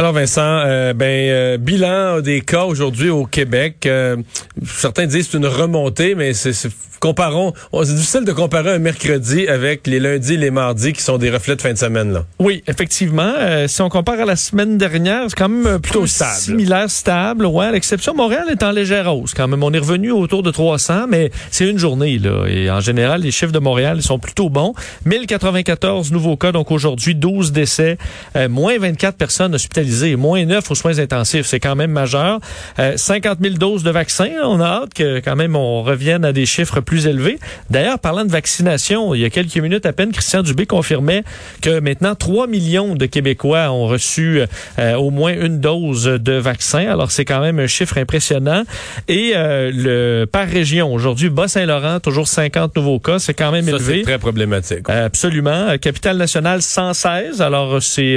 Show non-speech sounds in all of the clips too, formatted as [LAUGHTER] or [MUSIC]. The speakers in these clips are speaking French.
Alors Vincent, euh, ben euh, bilan des cas aujourd'hui au Québec. Euh, certains disent c'est une remontée, mais c'est comparons. C'est difficile de comparer un mercredi avec les lundis et les mardis qui sont des reflets de fin de semaine là. Oui, effectivement. si on compare à la semaine dernière, c'est quand même plutôt stable. similaire, stable. Ouais, à l'exception Montréal est en légère hausse quand même. On est revenu autour de 300, mais c'est une journée là. Et en général, les chiffres de Montréal ils sont plutôt bons. 1094 nouveaux cas, donc aujourd'hui 12 décès, moins 24 personnes hospitalisées moins 9 aux soins intensifs. C'est quand même majeur. 50 euh, 000 doses de vaccins. On a hâte que quand même on revienne à des chiffres plus élevés. D'ailleurs, parlant de vaccination, il y a quelques minutes à peine, Christian Dubé confirmait que maintenant 3 millions de Québécois ont reçu euh, au moins une dose de vaccin. Alors c'est quand même un chiffre impressionnant. Et euh, le par région, aujourd'hui, Bas-Saint-Laurent, toujours 50 nouveaux cas. C'est quand même Ça, élevé. C'est très problématique. absolument. Capitale nationale, 116. Alors c'est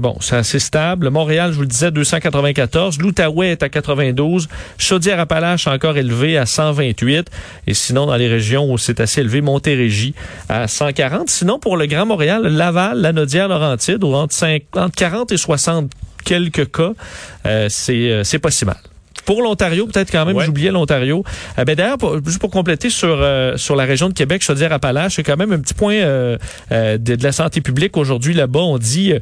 bon, c'est assez stable. Montréal, je vous le disais, 294. L'Outaouais est à 92. Chaudière-Appalaches encore élevé à 128. Et sinon, dans les régions où c'est assez élevé, Montérégie à 140. Sinon, pour le Grand Montréal, Laval, Lanaudière, Laurentide, entre, 50, 40 et 60 quelques cas, euh, euh, c'est pas si mal. Pour l'Ontario, peut-être quand même, j'oubliais l'Ontario. Euh, ben d'ailleurs, juste pour compléter sur euh, sur la région de Québec, je veux dire Appalaches, c'est quand même un petit point euh, de, de, la santé publique aujourd'hui là-bas. On dit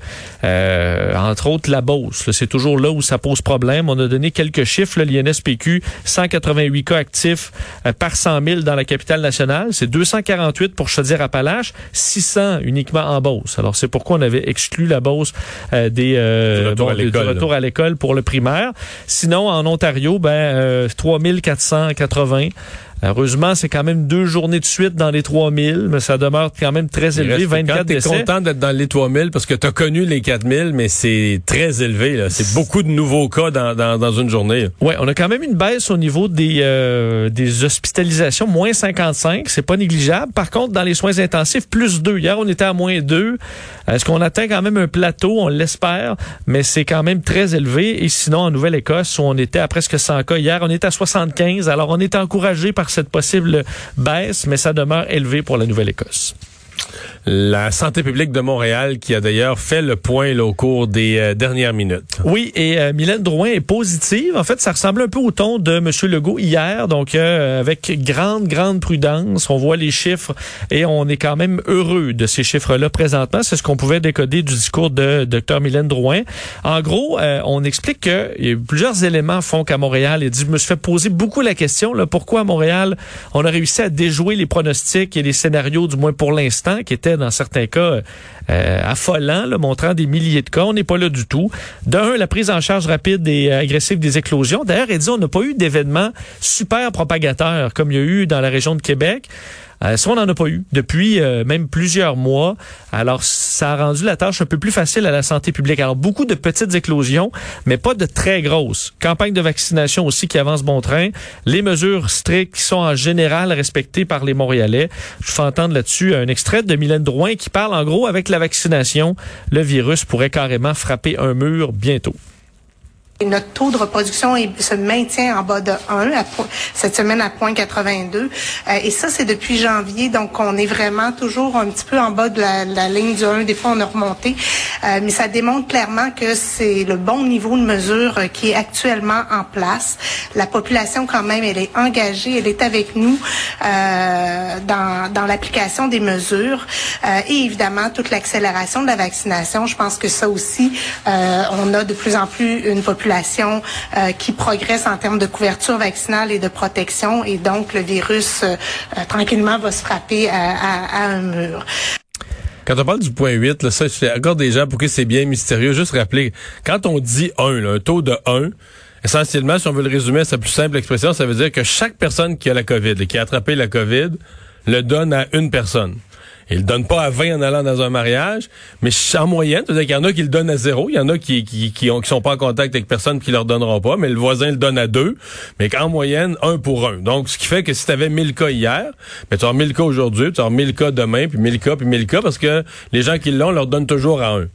entre autres la Beauce. C'est toujours là où ça pose problème. On a donné quelques chiffres. L'INSPQ, 188 cas actifs par 100 000 dans la capitale nationale. C'est 248 pour Chaudière-Appalaches, 600 uniquement en Beauce. Alors c'est pourquoi on avait exclu la Beauce des du retour, à l'école pour le primaire. Sinon, en Ontario ben, euh, 3480. Heureusement, c'est quand même deux journées de suite dans les 3000, mais ça demeure quand même très élevé. 24 tu es content d'être dans les 3000 parce que tu as connu les 4000, mais c'est très élevé. C'est beaucoup de nouveaux cas dans, dans, dans une journée. Oui, on a quand même une baisse au niveau des, euh, des hospitalisations, moins 55. C'est pas négligeable. Par contre, dans les soins intensifs, plus 2. Hier, on était à moins 2. Est-ce qu'on atteint quand même un plateau? On l'espère, mais c'est quand même très élevé. Et sinon, en Nouvelle-Écosse, où on était à presque 100 cas hier, on est à 75. Alors, on est encouragé par cette possible baisse, mais ça demeure élevé pour la Nouvelle-Écosse la santé publique de Montréal qui a d'ailleurs fait le point au cours des euh, dernières minutes. Oui, et euh, Mylène Drouin est positive. En fait, ça ressemble un peu au ton de M. Legault hier, donc euh, avec grande, grande prudence. On voit les chiffres et on est quand même heureux de ces chiffres-là présentement. C'est ce qu'on pouvait décoder du discours de Dr Mylène Drouin. En gros, on explique que plusieurs éléments font qu'à Montréal, il dit, je me suis fait poser beaucoup la question, pourquoi à Montréal, on a réussi à déjouer les pronostics et les scénarios, du moins pour l'instant, qui étaient dans certains cas euh, affolants, montrant des milliers de cas. On n'est pas là du tout. D'un, la prise en charge rapide et agressive des éclosions. D'ailleurs, elle dit on n'a pas eu d'événements super propagateurs comme il y a eu dans la région de Québec. Euh, on n'en a pas eu depuis euh, même plusieurs mois. Alors, ça a rendu la tâche un peu plus facile à la santé publique. Alors, beaucoup de petites éclosions, mais pas de très grosses. Campagne de vaccination aussi qui avance bon train. Les mesures strictes sont en général respectées par les Montréalais. Je fais entendre là-dessus un extrait de Mylène Drouin qui parle en gros avec la vaccination, le virus pourrait carrément frapper un mur bientôt. Notre taux de reproduction se maintient en bas de 1 cette semaine à 0.82. Euh, et ça, c'est depuis janvier. Donc, on est vraiment toujours un petit peu en bas de la, ligne du 1. Des fois, on a remonté. Euh, mais ça démontre clairement que c'est le bon niveau de mesure euh, qui est actuellement en place. La population, quand même, elle est engagée, elle est avec nous dans, dans l'application des mesures. et évidemment, toute l'accélération de la vaccination. Je pense que ça aussi, on a de plus en plus une population euh, qui progresse en termes de couverture vaccinale et de protection. Et donc, le virus, euh, euh, tranquillement, va se frapper à, un mur. Quand on parle du point 8, là, ça, je encore des gens pour qui c'est bien mystérieux. Juste rappeler, quand on dit 1, un taux de 1, essentiellement, si on veut le résumer à sa plus simple expression, ça veut dire que chaque personne qui a la COVID et qui a attrapé la COVID le donne à une personne. Il le donne pas à 20 en allant dans un mariage, mais en moyenne, c'est-à-dire qu'il y en a qui le donnent à zéro, il y en a qui qui, qui, ont, qui sont pas en contact avec personne qui leur donneront pas, mais le voisin le donne à deux, mais qu'en moyenne, un pour un. Donc, ce qui fait que si tu avais 1000 cas hier, ben, tu as 1000 cas aujourd'hui, tu as 1000 cas demain, puis 1000 cas, puis 1000 cas, parce que les gens qui l'ont leur donnent toujours à un.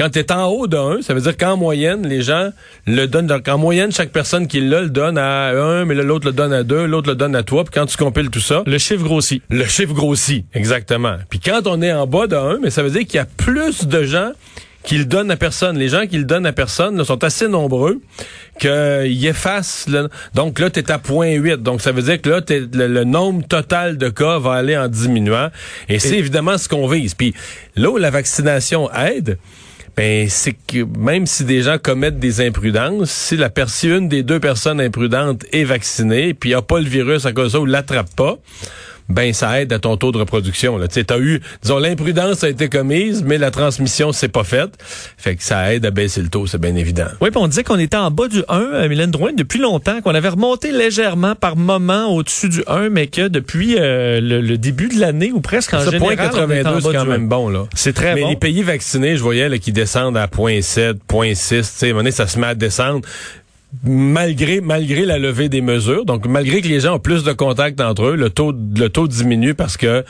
Quand tu es en haut d'un, ça veut dire qu'en moyenne, les gens le donnent. Donc, en moyenne, chaque personne qui l'a le donne à un, mais l'autre le donne à deux, l'autre le donne à trois. Puis quand tu compiles tout ça, le chiffre grossit. Le chiffre grossit, exactement. Puis quand on est en bas d'un, mais ça veut dire qu'il y a plus de gens qu'il donne à personne. Les gens qui le donnent à personne là, sont assez nombreux qu'ils effacent. Là. Donc là, tu es à 0.8. Donc ça veut dire que là, le, le, nombre total de cas va aller en diminuant. Et, c'est évidemment ce qu'on vise. Puis là où la vaccination aide, ben c'est que même si des gens commettent des imprudences, si la personne, une des deux personnes imprudentes est vaccinée, puis a pas le virus à cause de ça ou l'attrape pas, ben ça aide à ton taux de reproduction. Tu as eu, disons, l'imprudence a été commise, mais la transmission s'est pas faite. Fait que ça aide à baisser le taux, c'est bien évident. Oui, puis on disait qu'on était en bas du 1, euh, Mylène Drouin, depuis longtemps, qu'on avait remonté légèrement par moment au-dessus du 1, mais que depuis euh, le, début de l'année, ou presque en général, 82, c'est quand même bon. là. C'est très mais bon. les pays vaccinés, je voyais là, qui descendent à 0.7, 0.6, tu sais, ça se met à descendre malgré malgré la levée des mesures, donc malgré que les gens ont plus de contacts entre eux, le taux le taux diminue parce que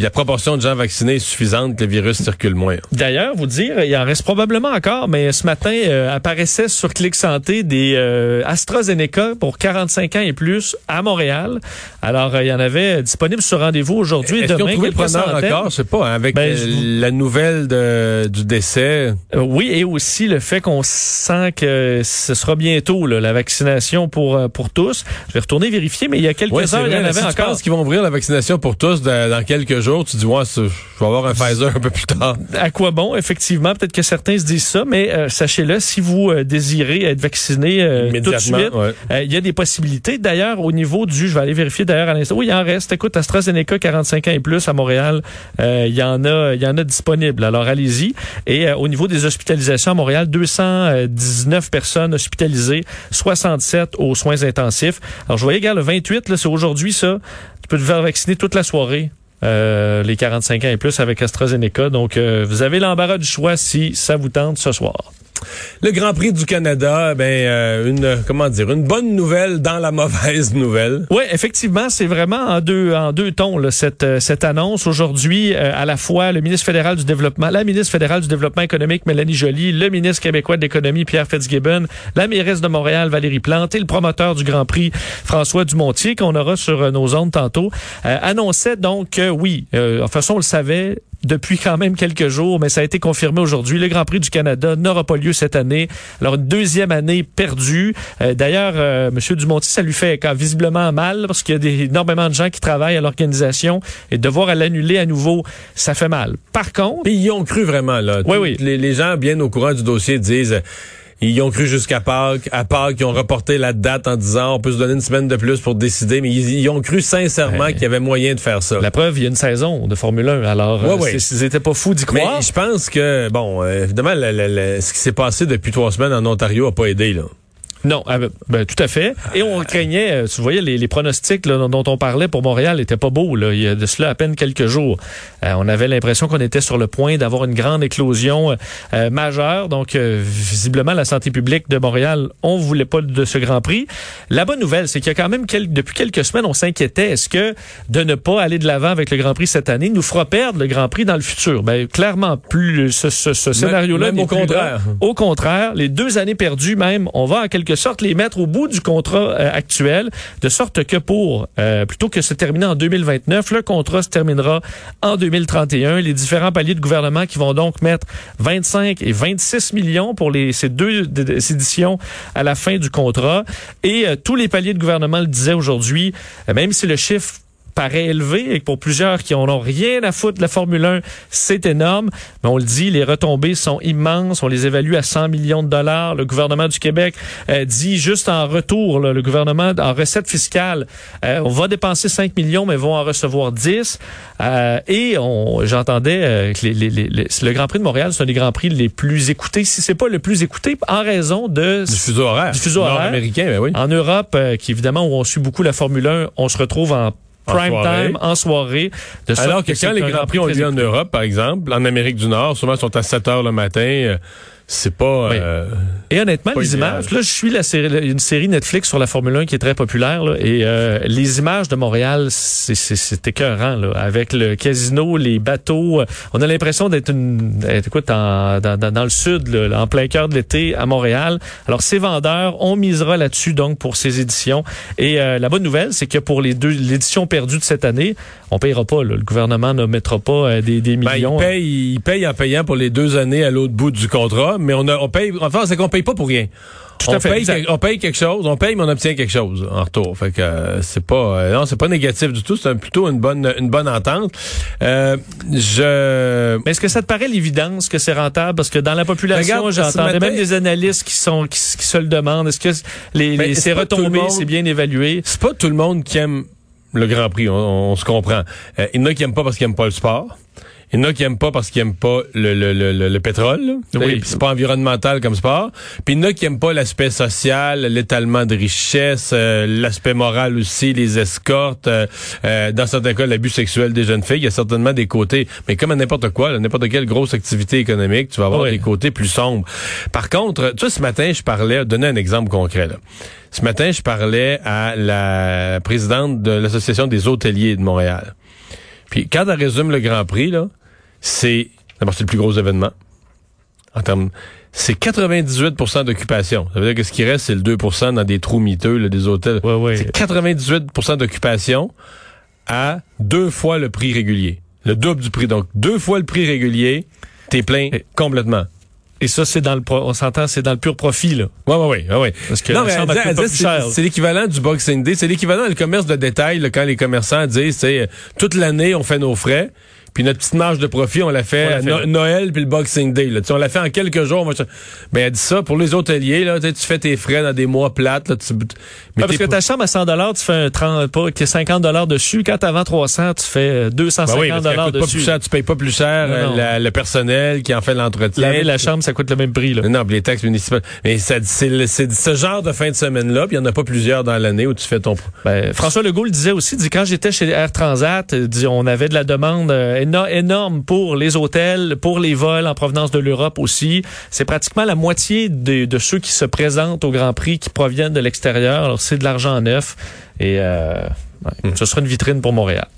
la proportion de gens vaccinés est suffisante que le virus circule moins. D'ailleurs, vous dire, il en reste probablement encore, mais ce matin euh, apparaissait sur Clic Santé des euh, AstraZeneca pour 45 ans et plus à Montréal. Alors, euh, il y en avait disponible sur rendez-vous aujourd'hui et demain. Le preneur encore, je sais pas, hein, avec ben, la nouvelle de, du décès. oui, et aussi le fait qu'on sent que ce sera bientôt là, la vaccination pour pour tous. Je vais retourner vérifier, mais il y a quelques heures, il y en avait encore. Je pense qu'ils vont ouvrir la vaccination pour tous dans quelques jours tu dis, ouais, je vais avoir un Pfizer un peu plus tard. À quoi bon? Effectivement, peut-être que certains se disent ça, mais euh, sachez-le, si vous euh, désirez être vacciné euh, tout de suite, il y a des possibilités. D'ailleurs, au niveau du, je vais aller vérifier d'ailleurs à l'instant, oui, il en reste. Écoute, AstraZeneca, 45 ans et plus à Montréal, il y en a, il y en a disponible. Alors, allez-y. Et au niveau des hospitalisations à Montréal, 219 personnes hospitalisées, 67 aux soins intensifs. Alors, je voyais, gars, le 28, là, c'est aujourd'hui, ça. Tu peux te faire vacciner toute la soirée. Euh, les 45 ans et plus avec AstraZeneca. Donc, euh, vous avez l'embarras du choix si ça vous tente ce soir. Le Grand Prix du Canada, ben euh, une comment dire, une bonne nouvelle dans la [LAUGHS] mauvaise nouvelle. Oui, effectivement, c'est vraiment en deux en deux tons cette euh, cette annonce aujourd'hui euh, à la fois le ministre fédéral du développement, la ministre fédérale du développement économique Mélanie Joly, le ministre québécois de l'économie Pierre Fitzgibbon, la mairesse de Montréal Valérie Plante et le promoteur du Grand Prix François Dumontier qu'on aura sur nos ondes tantôt annonçait donc que oui, toute façon on le savait, depuis quand même quelques jours, mais ça a été confirmé aujourd'hui. Le Grand Prix du Canada n'aura pas lieu cette année. Alors, une deuxième année perdue. Euh, d'ailleurs, euh, M. Dumonti, ça lui fait quand, visiblement mal parce qu'il y a des, énormément de gens qui travaillent à l'organisation et devoir l'annuler à nouveau, ça fait mal. Par contre... Puis ils ont cru vraiment, là. Oui, oui. Les, les gens bien au courant du dossier disent ils ont cru jusqu'à Pâques. À Pâques, ils ont reporté la date en disant on peut se donner une semaine de plus pour décider, mais ils, ont cru sincèrement qu'il y avait moyen de faire ça. La preuve, il y a une saison de Formule 1, alors ouais, euh, ils n'étaient pas fous d'y croire. Mais je pense que, bon, euh, évidemment, ce qui s'est passé depuis trois semaines en Ontario a pas aidé, là. Non, ah, ben, ben, tout à fait. Et on craignait, euh, tu voyais, les, pronostics dont on parlait pour Montréal n'étaient pas beaux. Là. Il y a de cela à peine quelques jours. Euh, on avait l'impression qu'on était sur le point d'avoir une grande éclosion euh, majeure. Donc, visiblement, la santé publique de Montréal, on voulait pas de ce Grand Prix. La bonne nouvelle, c'est qu'il y a quand même, depuis quelques semaines, on s'inquiétait. Est-ce que de ne pas aller de l'avant avec le Grand Prix cette année nous fera perdre le Grand Prix dans le futur? Ben, clairement, plus ce, ce, scénario-là au contraire. Au contraire, les deux années perdues même, on va en sorte les mettre au bout du contrat euh, actuel, de sorte que pour, euh, plutôt que se terminer en 2029, le contrat se terminera en 2031. Les différents paliers de gouvernement qui vont donc mettre 25 et 26 millions pour les, ces deux éditions à la fin du contrat. Et euh, tous les paliers de gouvernement le disaient aujourd'hui, même si le chiffre paraît élevé et pour plusieurs qui en ont rien à foutre de la Formule 1, c'est énorme. Mais on le dit, les retombées sont immenses. On les évalue à 100 millions de dollars. Le gouvernement du Québec euh, dit juste en retour, le gouvernement en recette fiscale, euh, on va dépenser 5 millions, mais vont en recevoir 10. Euh, et j'entendais que les, le Grand Prix de Montréal, c'est un des Grands Prix les plus écoutés, si c'est pas le plus écouté, en raison de du fuseau horaire, du fuseau horaire américain. Ben oui. En Europe, qui évidemment où on suit beaucoup la Formule 1, on se retrouve en prime time en soirée. De Alors que, quand les Grands Prix ont lieu en Europe, par exemple, en Amérique du Nord, souvent ils sont à 7 heures le matin. Euh, c'est pas. Euh, et honnêtement, les images, là, je suis la série, une série Netflix sur la Formule 1 qui est très populaire, là, et euh, les images de Montréal, c'est écœurant, là, avec le casino, les bateaux. On a l'impression d'être une, écoute, dans, dans, dans, le sud, là, en plein cœur de l'été à Montréal. Alors, ces vendeurs, on misera là-dessus donc pour ces éditions. Et euh, la bonne nouvelle, c'est que pour les deux l'édition perdue de cette année, on payera pas. Là. Le gouvernement ne mettra pas des, des ben, millions. il, paye, il paye en payant pour les deux années à l'autre bout du contrat mais on, a, on paye. Enfin, c'est qu'on paye pas pour rien. Tout on, paye, on paye quelque chose, on paye, mais on obtient quelque chose en retour. Fait que euh, c'est pas, euh, non, c'est pas négatif du tout. C'est plutôt une bonne, une bonne entente. Euh, je. Mais est-ce que ça te paraît l'évidence que c'est rentable? Parce que dans la population, j'entendais même des analystes qui sont, qui, se le demandent. Est-ce que les, les c'est retombé, c'est bien évalué? C'est pas tout le monde qui aime le Grand Prix. On, se comprend. Il y en a qui aiment pas parce qu'ils aiment pas le sport. Il y en a qui aiment pas parce qu'ils aiment pas le, le, le, le pétrole. Oui. C'est pas environnemental comme sport. Puis il y en a qui aiment pas l'aspect social, l'étalement de richesse, euh, l'aspect moral aussi, les escortes, euh, euh, dans certains cas l'abus sexuel des jeunes filles. Il y a certainement des côtés, mais comme à n'importe quoi, n'importe quelle grosse activité économique, tu vas avoir des côtés plus sombres. Par contre, tu vois, ce matin, je parlais, donner un exemple concret. Là. Ce matin, je parlais à la présidente de l'Association des hôteliers de Montréal. Puis quand elle résume le Grand Prix, là, c'est d'abord c'est le plus gros événement. En termes, c'est 98% d'occupation. Ça veut dire que ce qui reste, c'est le 2% dans des trous miteux des hôtels. C'est 98% d'occupation à deux fois le prix régulier. Le double du prix. Donc, deux fois le prix régulier, t'es plein complètement. Et ça, c'est dans le, on s'entend, c'est dans le pur profit, là. Oui, oui, oui, ouais. Parce que non, mais c'est l'équivalent du Boxing Day. C'est l'équivalent du commerce de détail, là, quand les commerçants disent, c'est toute l'année, on fait nos frais. Puis notre petite marge de profit, on l'a fait, à Noël puis le Boxing Day. Là. on l'a fait en quelques jours. Mais ben, elle dit ça, pour les hôteliers, là, tu fais tes frais dans des mois plates. Là, tu, mais parce que ta chambre à 100 tu fais un 30, pas, 50 dessus. Quand t'as 300, tu fais 250 ben oui, dessus. Pas plus cher, tu payes pas plus cher euh, le personnel qui en fait l'entretien. La, la chambre, ça coûte le même prix. Là. Non, les taxes municipales. Mais c'est ce genre de fin de semaine-là, puis il n'y en a pas plusieurs dans l'année où tu fais ton... Ben, François Legault le disait aussi, dit, quand j'étais chez Air Transat, dit, on avait de la demande euh, énorme pour les hôtels, pour les vols en provenance de l'Europe aussi. C'est pratiquement la moitié de, de, ceux qui se présentent au Grand Prix qui proviennent de l'extérieur. Alors c'est de l'argent neuf et euh, ouais, ce sera une vitrine pour Montréal.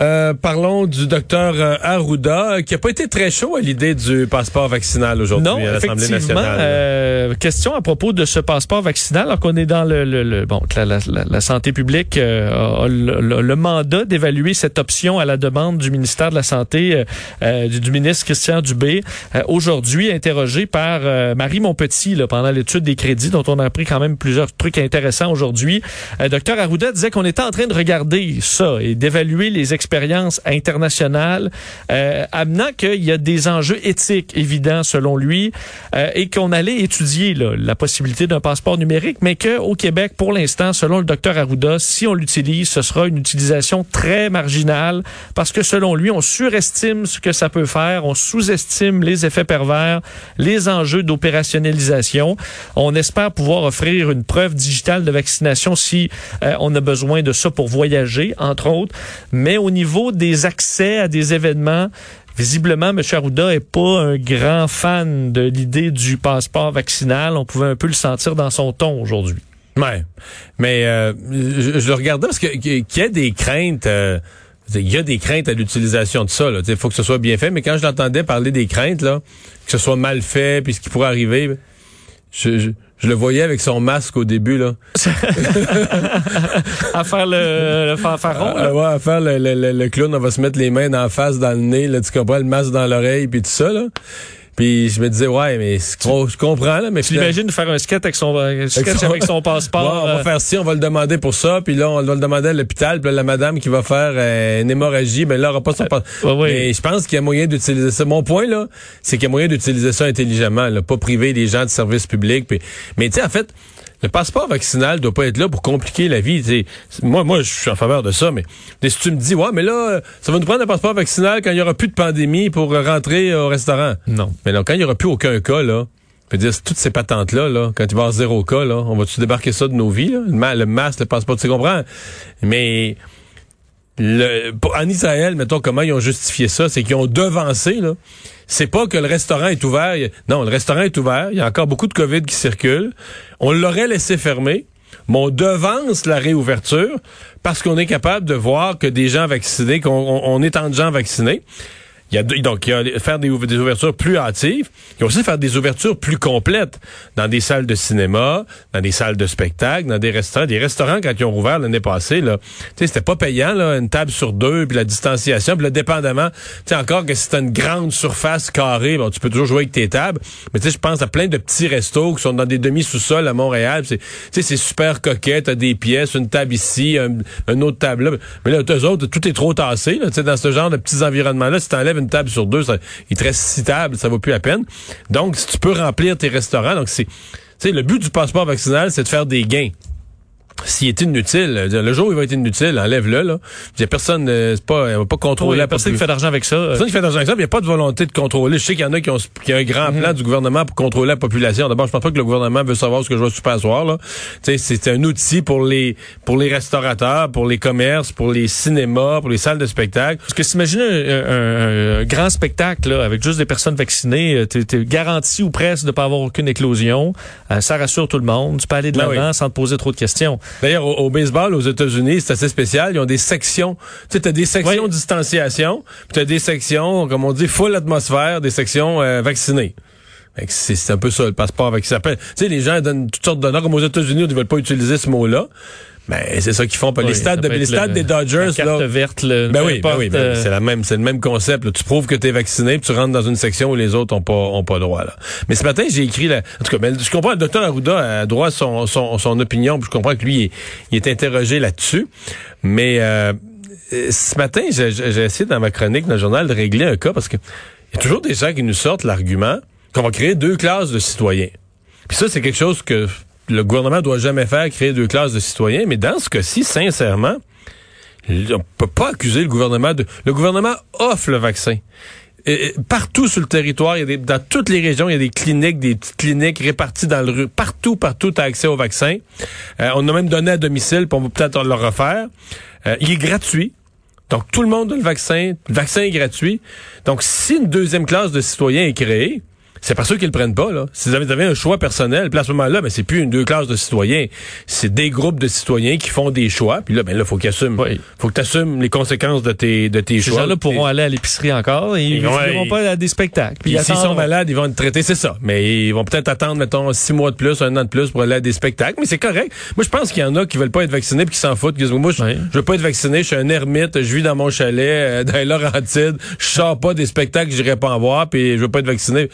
Euh, parlons du docteur euh, Arruda, qui a pas été très chaud à l'idée du passeport vaccinal aujourd'hui à l'Assemblée nationale. Euh, question à propos de ce passeport vaccinal, alors qu'on est dans le, le, bon, la, la, la, santé publique a le, mandat d'évaluer cette option à la demande du ministère de la Santé, du, du, ministre Christian Dubé, aujourd'hui interrogé par Marie Monpetit là, pendant l'étude des crédits, dont on a appris quand même plusieurs trucs intéressants aujourd'hui. docteur Arruda disait qu'on était en train de regarder ça et d'évaluer les expériences expérience internationale, euh, amenant qu'il y a des enjeux éthiques évidents selon lui euh, et qu'on allait étudier la possibilité d'un passeport numérique, mais qu'au Québec, pour l'instant, selon le docteur Arruda, si on l'utilise, ce sera une utilisation très marginale parce que selon lui, on surestime ce que ça peut faire, on sous-estime les effets pervers, les enjeux d'opérationnalisation. On espère pouvoir offrir une preuve digitale de vaccination si euh, on a besoin de ça pour voyager, entre autres, mais au niveau niveau des accès à des événements, Visiblement, M. Arruda est pas un grand fan de l'idée du passeport vaccinal. On pouvait un peu le sentir dans son ton aujourd'hui. Ouais, mais euh, je, le regardais parce qu'il y a des craintes. Euh, il y a des craintes à l'utilisation de ça. Il faut que ce soit bien fait. Mais quand je l'entendais parler des craintes, là, que ce soit mal fait, puis ce qui pourrait arriver, je le voyais avec son masque au début, là. [LAUGHS] à faire le, le fanfaron, là. ouais, à faire le, le, le, clown, on va se mettre les mains dans la face, dans le nez, là, tu comprends, le masque dans l'oreille, puis tout ça, là. Puis je me disais, ouais, mais je comprends, là, mais... Tu l'imagines faire un sketch avec son, sketch avec son [LAUGHS] passeport. on va euh? faire ci, on va le demander pour ça, puis là, on va le demander à l'hôpital, puis la madame qui va faire euh, une hémorragie, ben là, elle aura pas son passeport. Mais je pense qu'il y a moyen d'utiliser ça. Mon point, là, c'est qu'il y a moyen d'utiliser ça intelligemment, là, pas priver les gens de services publics. Puis... Mais tu sais, en fait, le passeport vaccinal doit pas être là pour compliquer la vie. moi, moi, je suis en faveur de ça, mais si tu me dis, ouais, mais là, ça va nous prendre un passeport vaccinal quand il y aura plus de pandémie pour rentrer au restaurant. Non. Mais non, quand il y aura plus aucun cas, là, je dire, toutes ces patentes-là, là, quand il va avoir zéro cas, là, on va-tu débarquer ça de nos vies, là? Le masque, le passeport, tu comprends? Mais en Israël, mettons comment ils ont justifié ça, c'est qu'ils ont devancé, là. C'est pas que le restaurant est ouvert. Non, le restaurant est ouvert. Il y a encore beaucoup de COVID qui circulent. On l'aurait laissé fermer. Mais on devance la réouverture parce qu'on est capable de voir que des gens vaccinés, qu'on on est en gens vaccinés. Il y a donc il y a faire des, ouvertures plus hâtives. Il y a aussi faire des ouvertures plus complètes dans des salles de cinéma, dans des salles de spectacle, dans des restaurants. Des restaurants quand ils ont ouvert l'année passée, là, c'était pas payant là, une table sur deux, puis la distanciation, puis là, dépendamment, tu encore que c'est une grande surface carrée, bon, tu peux toujours jouer avec tes tables. Mais tu sais, je pense à plein de petits restos qui sont dans des demi sous-sols à Montréal. C'est, c'est super coquet, t'as des pièces, une table ici, un, autre table là. Mais là, eux autres, tout est trop tassé. Là, dans ce genre de petits environnements-là, si t'enlèves une table sur deux, il te reste six tables, ça vaut plus la peine. Donc, si tu peux remplir tes restaurants, donc c'est, le but du passeport vaccinal, c'est de faire des gains s'il est inutile, le jour où il va être inutile, enlève-le. Là. Il y a personne, euh, c'est pas, on va pas contrôler. Il y a personne qui fait d'argent avec ça. Personne qui fait d'argent avec ça, il n'y a pas de volonté de contrôler. Je sais qu'il y en a qui ont, qui ont un grand plan mhm. du gouvernement pour contrôler la population. D'abord, je pense pas que le gouvernement veut savoir ce que je vais super soir. Là. C'est un outil pour les pour les restaurateurs, pour les commerces, pour les cinémas, pour les salles de spectacle. Parce que s'imaginer un, un, grand spectacle là, avec juste des personnes vaccinées, euh, tu es, garanti ou presque de pas avoir aucune éclosion. Euh, ça rassure tout le monde. Tu peux aller de ben l'avant sans te poser trop de questions. D'ailleurs, au, baseball, aux États-Unis, c'est assez spécial. Ils ont des sections. Tu sais, as des sections de distanciation, puis tu as des sections, comme on dit, full atmosphère, des sections euh, vaccinées. C'est un peu ça, le passeport vacciné. Tu sais, les gens donnent toutes sortes de noms, comme aux États-Unis, ils ne veulent pas utiliser ce mot-là. Mais c'est ça qu'ils font. les stades, de, les stades des Dodgers, la carte verte, le, ben oui, ben oui, ben euh, c'est la même, c'est le même concept. Tu prouves que tu es vacciné, puis tu rentres dans une section où les autres ont pas, ont pas droit. Là. Mais ce matin, j'ai écrit, la, en tout cas, ben, je comprends, le docteur Arruda a droit son, son, son opinion, puis je comprends que lui, il est, interrogé là-dessus. Mais euh, ce matin, j'ai essayé dans ma chronique dans le journal de régler un cas parce que il y a toujours des gens qui nous sortent l'argument qu'on va créer deux classes de citoyens. Puis ça, c'est quelque chose que le gouvernement doit jamais faire, créer deux classes de citoyens. Mais dans ce cas-ci, sincèrement, on peut pas accuser le gouvernement de... Le gouvernement offre le vaccin. Partout sur le territoire, il y a dans toutes les régions, il y a des cliniques, des petites cliniques réparties dans le rue. Partout, partout, tu as accès au vaccin. Euh, on a même donné à domicile, puis on va peut-être le refaire. Euh, il est gratuit. Donc, tout le monde a le vaccin. Le vaccin est gratuit. Donc, si une deuxième classe de citoyens est créée, c'est pas ceux qui le prennent pas, là. Si vous avez, un choix personnel, puis à ce moment-là, ben, c'est plus une deux classes de citoyens. C'est des groupes de citoyens qui font des choix. Puis là, ben là, faut qu'ils assument. Faut que tu assumes les conséquences de tes, de tes choix. Ces gens-là pourront aller à l'épicerie encore et ils ne vont pas à des spectacles. Puis s'ils sont malades, ils vont être traités, c'est ça. Mais ils vont peut-être attendre, mettons, six mois de plus, un an de plus pour aller à des spectacles. Mais c'est correct. Moi, je pense qu'il y en a qui veulent pas être vaccinés puis qui s'en foutent. moi, je, veux pas être vacciné, je suis un ermite, je vis dans mon chalet, euh, dans les Laurentides, je sors pas des spectacles, j'irai pas en voir, puis je veux pas être vacciné.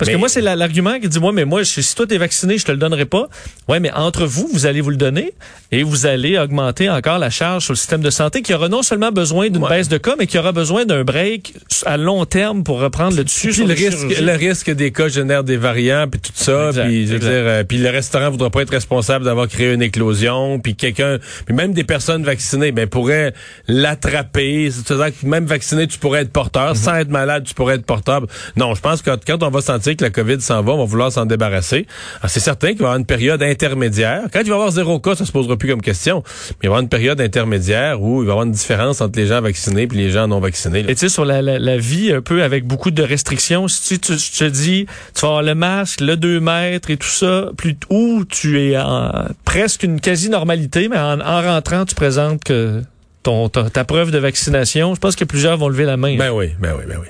Parce que moi, c'est la argument qui dit, moi, mais moi, si toi, t'es vacciné, je te le donnerai pas. Ouais, mais entre vous, vous allez vous le donner et vous allez augmenter encore la charge sur le système de santé qui aura non seulement besoin d'une baisse de cas, mais qui aura besoin d'un break à long terme pour reprendre le dessus sur le risque, le risque des cas génère des variants puis tout ça. puis, je veux dire, euh, puis le restaurant voudra pas être responsable d'avoir créé une éclosion. Puis quelqu'un, puis même des personnes vaccinées, ben pourraient l'attraper. C'est-à-dire que même vacciné, tu pourrais être porteur. Mm-hmm. Sans être malade, tu pourrais être porteur. Non, je pense que quand on va sentir que la COVID s'en va, on va vouloir s'en débarrasser. c'est certain qu'il va y avoir une période intermédiaire. Quand il va y avoir zéro cas, ça se posera plus comme question. Mais il va y avoir une période intermédiaire où il va y avoir une différence entre les gens vaccinés et les gens non vaccinés. Et tu sais, sur la, la, vie un peu avec beaucoup de restrictions, si tu, te dis, tu vas avoir le masque, le 2 mètres et tout ça, plus où tu es en presque une quasi-normalité, mais en, rentrant, tu présentes que ton, ta, ta preuve de vaccination, je pense que plusieurs vont lever la main. Ben oui, ben oui, ben oui.